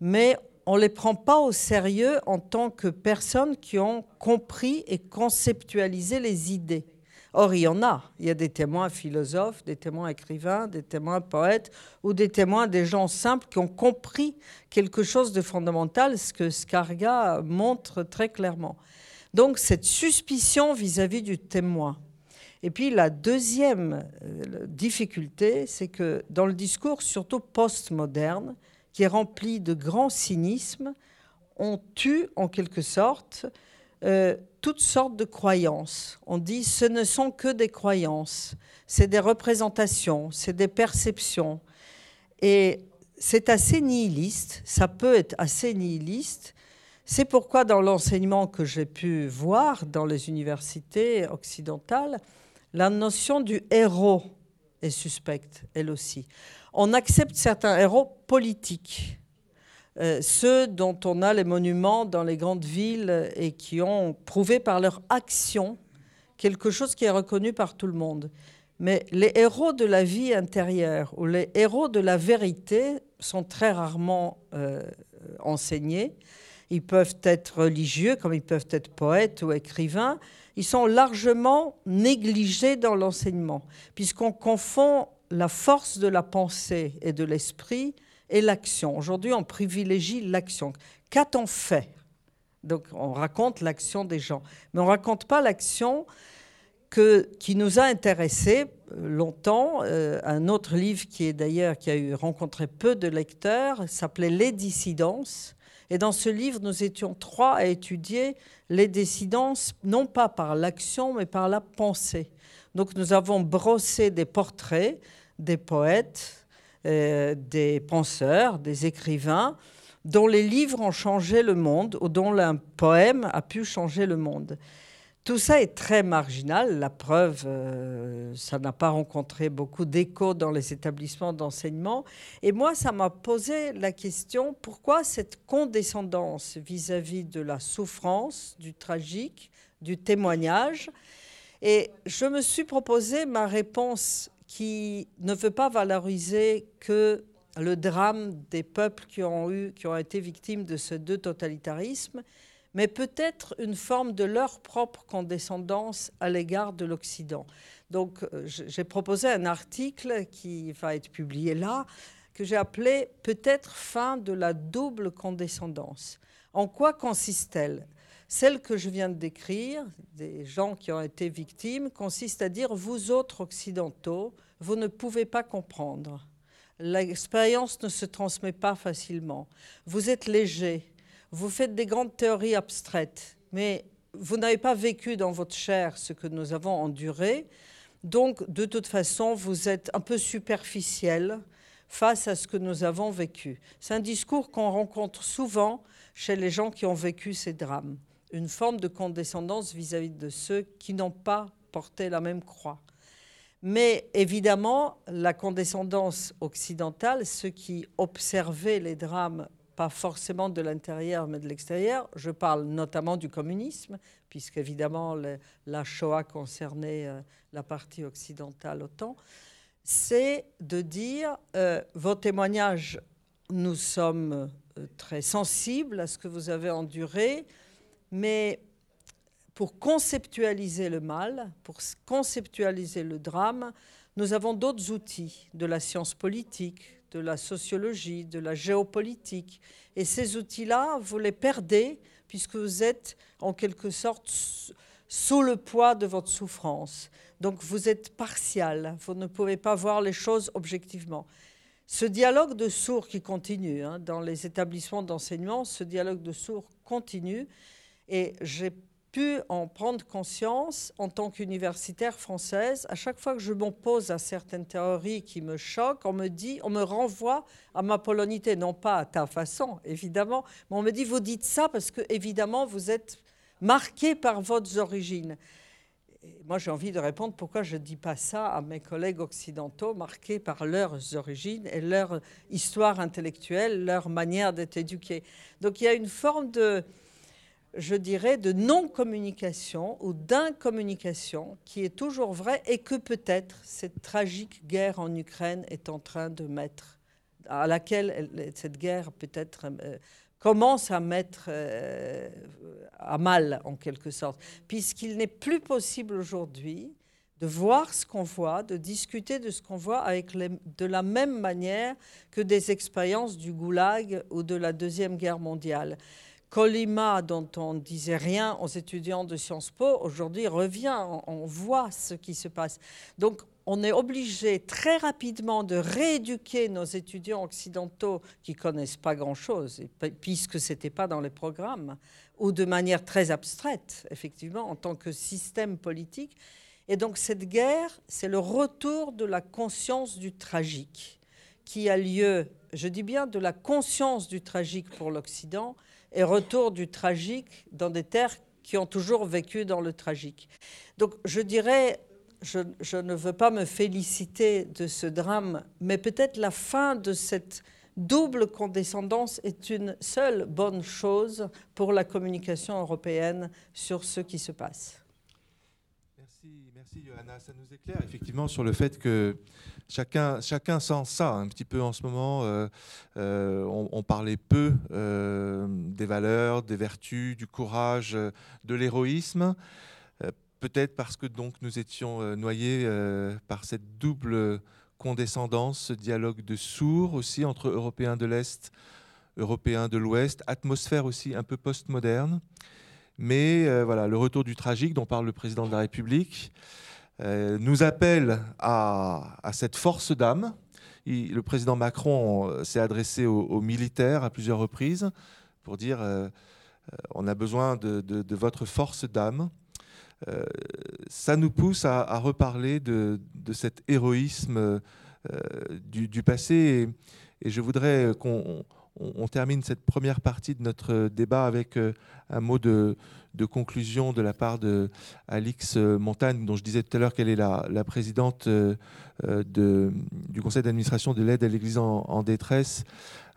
mais on ne les prend pas au sérieux en tant que personnes qui ont compris et conceptualisé les idées. Or, il y en a. Il y a des témoins philosophes, des témoins écrivains, des témoins poètes ou des témoins des gens simples qui ont compris quelque chose de fondamental, ce que Scarga montre très clairement. Donc, cette suspicion vis-à-vis du témoin. Et puis, la deuxième euh, difficulté, c'est que dans le discours, surtout postmoderne, qui est rempli de grand cynisme, on tue en quelque sorte euh, toutes sortes de croyances. On dit ce ne sont que des croyances, c'est des représentations, c'est des perceptions. Et c'est assez nihiliste, ça peut être assez nihiliste. C'est pourquoi dans l'enseignement que j'ai pu voir dans les universités occidentales, la notion du héros est suspecte, elle aussi. On accepte certains héros politiques, euh, ceux dont on a les monuments dans les grandes villes et qui ont prouvé par leur action quelque chose qui est reconnu par tout le monde. Mais les héros de la vie intérieure ou les héros de la vérité sont très rarement euh, enseignés. Ils peuvent être religieux comme ils peuvent être poètes ou écrivains. Ils sont largement négligés dans l'enseignement, puisqu'on confond la force de la pensée et de l'esprit et l'action. Aujourd'hui, on privilégie l'action. Qu'a-t-on fait? Donc, on raconte l'action des gens, mais on ne raconte pas l'action qui nous a intéressés euh, longtemps. Euh, un autre livre qui est d'ailleurs qui a eu rencontré peu de lecteurs s'appelait Les dissidences. Et dans ce livre, nous étions trois à étudier les dissidences, non pas par l'action, mais par la pensée. Donc nous avons brossé des portraits des poètes, euh, des penseurs, des écrivains, dont les livres ont changé le monde ou dont un poème a pu changer le monde. Tout ça est très marginal. La preuve, euh, ça n'a pas rencontré beaucoup d'écho dans les établissements d'enseignement. Et moi, ça m'a posé la question, pourquoi cette condescendance vis-à-vis -vis de la souffrance, du tragique, du témoignage? Et je me suis proposé ma réponse qui ne veut pas valoriser que le drame des peuples qui ont, eu, qui ont été victimes de ces deux totalitarismes, mais peut-être une forme de leur propre condescendance à l'égard de l'Occident. Donc euh, j'ai proposé un article qui va être publié là, que j'ai appelé Peut-être fin de la double condescendance. En quoi consiste-t-elle? Celle que je viens de décrire, des gens qui ont été victimes, consiste à dire, vous autres occidentaux, vous ne pouvez pas comprendre. L'expérience ne se transmet pas facilement. Vous êtes léger, vous faites des grandes théories abstraites, mais vous n'avez pas vécu dans votre chair ce que nous avons enduré. Donc, de toute façon, vous êtes un peu superficiel face à ce que nous avons vécu. C'est un discours qu'on rencontre souvent chez les gens qui ont vécu ces drames une forme de condescendance vis-à-vis de ceux qui n'ont pas porté la même croix. Mais évidemment, la condescendance occidentale, ceux qui observaient les drames, pas forcément de l'intérieur, mais de l'extérieur, je parle notamment du communisme, puisqu'évidemment la Shoah concernait euh, la partie occidentale autant, c'est de dire, euh, vos témoignages, nous sommes euh, très sensibles à ce que vous avez enduré, mais pour conceptualiser le mal, pour conceptualiser le drame, nous avons d'autres outils de la science politique, de la sociologie, de la géopolitique. Et ces outils-là, vous les perdez puisque vous êtes en quelque sorte sous le poids de votre souffrance. Donc vous êtes partial, vous ne pouvez pas voir les choses objectivement. Ce dialogue de sourds qui continue hein, dans les établissements d'enseignement, ce dialogue de sourds continue. Et j'ai pu en prendre conscience en tant qu'universitaire française. À chaque fois que je m'oppose à certaines théories qui me choquent, on me dit, on me renvoie à ma polonité, non pas à ta façon, évidemment, mais on me dit, vous dites ça parce que, évidemment, vous êtes marqué par votre origines. moi, j'ai envie de répondre pourquoi je ne dis pas ça à mes collègues occidentaux marqués par leurs origines et leur histoire intellectuelle, leur manière d'être éduqués? Donc il y a une forme de, je dirais, de non-communication ou d'incommunication qui est toujours vrai et que peut-être cette tragique guerre en Ukraine est en train de mettre, à laquelle cette guerre peut-être euh, commence à mettre euh, à mal en quelque sorte, puisqu'il n'est plus possible aujourd'hui de voir ce qu'on voit, de discuter de ce qu'on voit avec de la même manière que des expériences du goulag ou de la Deuxième Guerre mondiale. Colima, dont on ne disait rien aux étudiants de Sciences Po, aujourd'hui revient, on, voit ce qui se passe. Donc, on est obligé très rapidement de rééduquer nos étudiants occidentaux qui connaissent pas grand-chose, puisque ce n'était pas dans les programmes, ou de manière très abstraite, effectivement, en tant que système politique. Et donc cette guerre, c'est le retour de la conscience du tragique qui a lieu, je dis bien de la conscience du tragique pour l'Occident, et retour du tragique dans des terres qui ont toujours vécu dans le tragique. Donc je dirais, je, ne veux pas me féliciter de ce drame, mais peut-être la fin de cette double condescendance est une seule bonne chose pour la communication européenne sur ce qui se passe. Merci, merci Johanna. Ça nous éclaire effectivement sur le fait que chacun, sent ça un petit peu en ce moment. Euh, euh, on, parlait peu euh, des valeurs, des vertus, du courage, de l'héroïsme. Peut-être parce que donc nous étions noyés par cette double condescendance, ce dialogue de sourds aussi entre Européens de l'Est, Européens de l'Ouest, atmosphère aussi un peu postmoderne. Mais voilà, le retour du tragique dont parle le président de la République. Euh, nous appelle à, cette force d'âme. Le président Macron euh, s'est adressé aux, militaires à plusieurs reprises pour dire euh, on a besoin de, votre force d'âme. ça nous pousse à, reparler de, cet héroïsme du, passé. et, je voudrais qu'on on, termine cette première partie de notre débat avec euh, un mot de, conclusion de la part de Alix Montagne, dont je disais tout à l'heure qu'elle est la, présidente euh, de, du conseil d'administration de l'aide à l'Église en, détresse.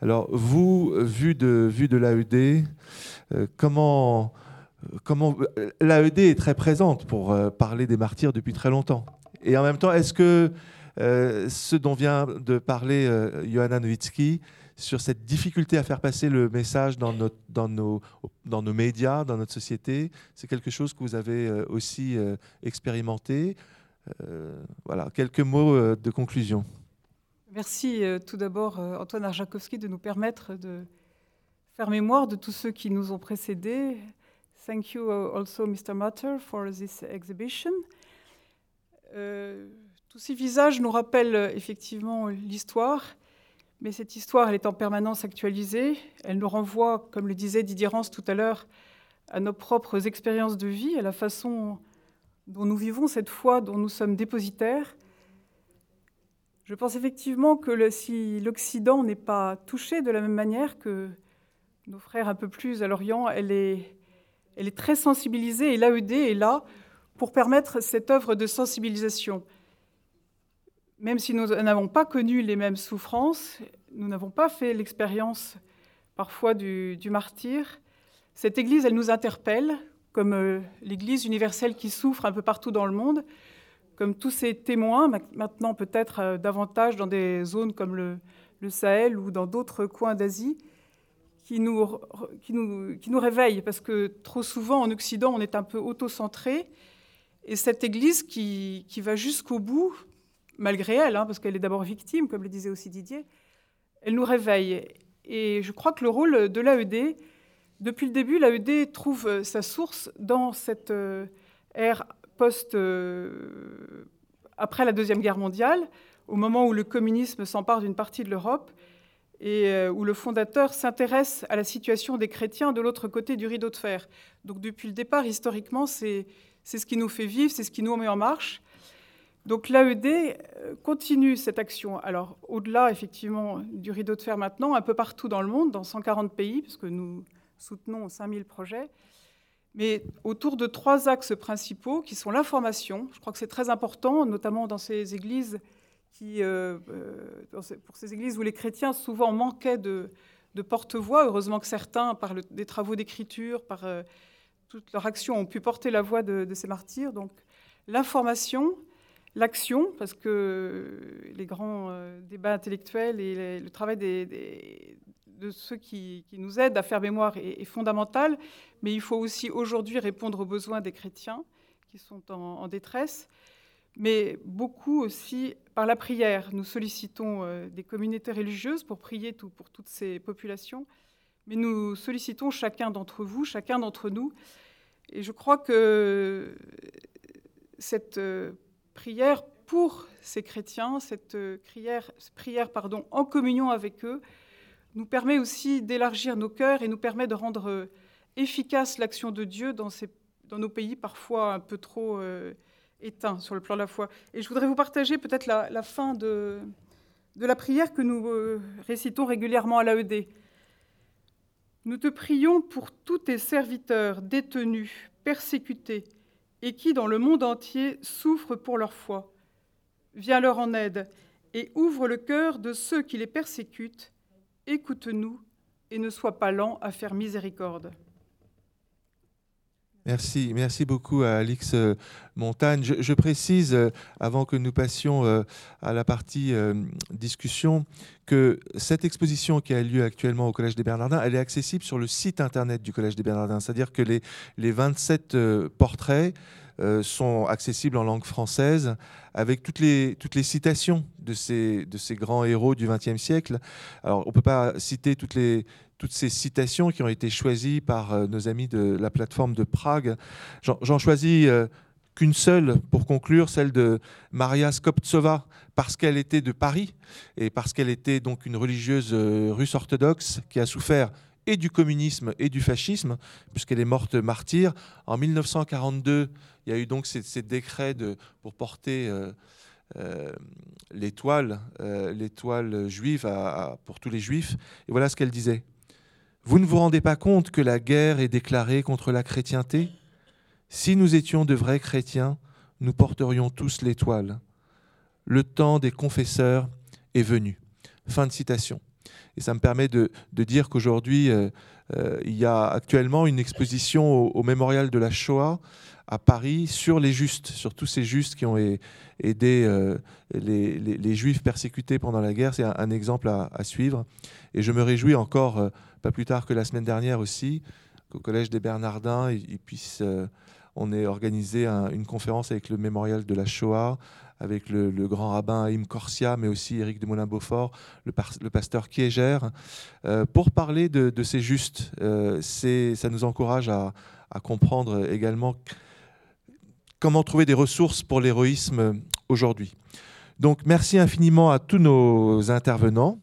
Alors, vous, vu de, vu de l'AED, euh, comment, comment l'AED est très présente pour parler des martyrs depuis très longtemps. Et en même temps, est-ce que ce dont vient de parler Johanna Nowitzki, sur cette difficulté à faire passer le message dans, notre, dans, nos, dans nos médias, dans notre société. C'est quelque chose que vous avez euh, aussi euh, expérimenté. Euh, voilà, quelques mots de conclusion. Merci tout d'abord Antoine Arjakovski de nous permettre de faire mémoire de tous ceux qui nous ont précédés. Thank you also Mr. Matter for this exhibition. tous ces visages nous rappellent effectivement l'histoire mais cette histoire, elle est en permanence actualisée. Elle nous renvoie, comme le disait Didier Rance tout à l'heure, à nos propres expériences de vie, à la façon dont nous vivons cette foi dont nous sommes dépositaires. Je pense effectivement que si l'Occident n'est pas touché de la même manière que nos frères un peu plus à l'Orient, elle est, elle est très sensibilisée et l'AED est là pour permettre cette œuvre de sensibilisation même si nous n'avons pas connu les mêmes souffrances, nous n'avons pas fait l'expérience parfois du, martyr, cette Église, elle nous interpelle, comme euh, l'Église universelle qui souffre un peu partout dans le monde, comme tous ces témoins, maintenant peut-être euh, davantage dans des zones comme le, Sahel ou dans d'autres coins d'Asie, qui nous, réveillent, parce que trop souvent en Occident, on est un peu auto-centré, et cette Église qui va jusqu'au bout, malgré elle, hein, parce qu'elle est d'abord victime, comme le disait aussi Didier, elle nous réveille. Et je crois que le rôle de l'AED, depuis le début, l'AED trouve sa source dans cette euh, ère post euh, la Deuxième Guerre mondiale, au moment où le communisme s'empare d'une partie de l'Europe et euh, où le fondateur s'intéresse à la situation des chrétiens de l'autre côté du rideau de fer. Donc depuis le départ, historiquement, c'est ce qui nous fait vivre, c'est ce qui nous met en marche. Donc l'AED euh, continue cette action. Alors au-delà effectivement du rideau de fer maintenant, un peu partout dans le monde, dans 140 pays, puisque nous soutenons 5000 projets, mais autour de trois axes principaux qui sont l'information. Je crois que c'est très important, notamment dans ces églises qui, euh, euh, pour ces églises où les chrétiens souvent manquaient de, porte-voix. Heureusement que certains, par des travaux d'écriture, par toute leur action, ont pu porter la voix de, de ces martyrs. Donc l'information, l'action, parce que les grands euh, débats intellectuels et le travail de ceux qui, nous aident à faire mémoire est, fondamental, mais il faut aussi aujourd'hui répondre aux besoins des chrétiens qui sont en, détresse, mais beaucoup aussi par la prière. Nous sollicitons euh, des communautés religieuses pour prier pour toutes ces populations, mais nous sollicitons chacun d'entre vous, chacun d'entre nous, et je crois que cette euh, prière pour ces chrétiens, cette prière, prière pardon, en communion avec eux, nous permet aussi d'élargir nos cœurs et nous permet de rendre efficace l'action de Dieu dans, nos pays parfois un peu trop euh, éteints sur le plan de la foi. Et je voudrais vous partager peut-être la, fin de, la prière que nous euh, récitons régulièrement à l'AED. Nous te prions pour tous tes serviteurs détenus, persécutés, et qui, dans le monde entier, souffrent pour leur foi. Viens leur en aide et ouvre le cœur de ceux qui les persécutent. Écoute-nous et ne sois pas lent à faire miséricorde. Merci, merci beaucoup à Alix euh, Montagne. Je, précise, euh, avant que nous passions euh, à la partie discussion, que cette exposition qui a lieu actuellement au Collège des Bernardins, elle est accessible sur le site internet du Collège des Bernardins. C'est-à-dire que les, les 27 portraits sont accessibles en langue française avec toutes les, toutes les citations de ces, de ces grands héros du XXe siècle. Alors, on ne peut pas citer toutes les, toutes ces citations qui ont été choisies par euh, nos amis de la plateforme de Prague. J'en choisis euh, qu'une seule pour conclure, celle de Maria Skoptsova, parce qu'elle était de Paris et parce qu'elle était donc une religieuse euh, russe orthodoxe qui a souffert et du communisme et du fascisme, puisqu'elle est morte martyre. En 1942, il y a eu donc ces, décrets pour porter l'étoile, l'étoile juive pour tous les juifs. Et voilà ce qu'elle disait. Vous ne vous rendez pas compte que la guerre est déclarée contre la chrétienté? Si nous étions de vrais chrétiens, nous porterions tous l'étoile. Le temps des confesseurs est venu. Fin de citation. Et ça me permet de, dire qu'aujourd'hui, euh, euh, il y a actuellement une exposition au, mémorial de la Shoah à Paris sur les justes, sur tous ces justes qui ont aidé euh, les, juifs persécutés pendant la guerre. C'est un, exemple à, suivre. Et je me réjouis encore pas plus tard que la semaine dernière aussi, qu'au Collège des Bernardins, euh, on ait organisé une conférence avec le mémorial de la Shoah, avec le, grand rabbin Haïm Corsia, mais aussi Éric de Moulin-Beaufort, le, pasteur Kieger, euh, pour parler de, ces justes. Euh, ça nous encourage à, comprendre également comment trouver des ressources pour l'héroïsme aujourd'hui. Donc merci infiniment à tous nos intervenants.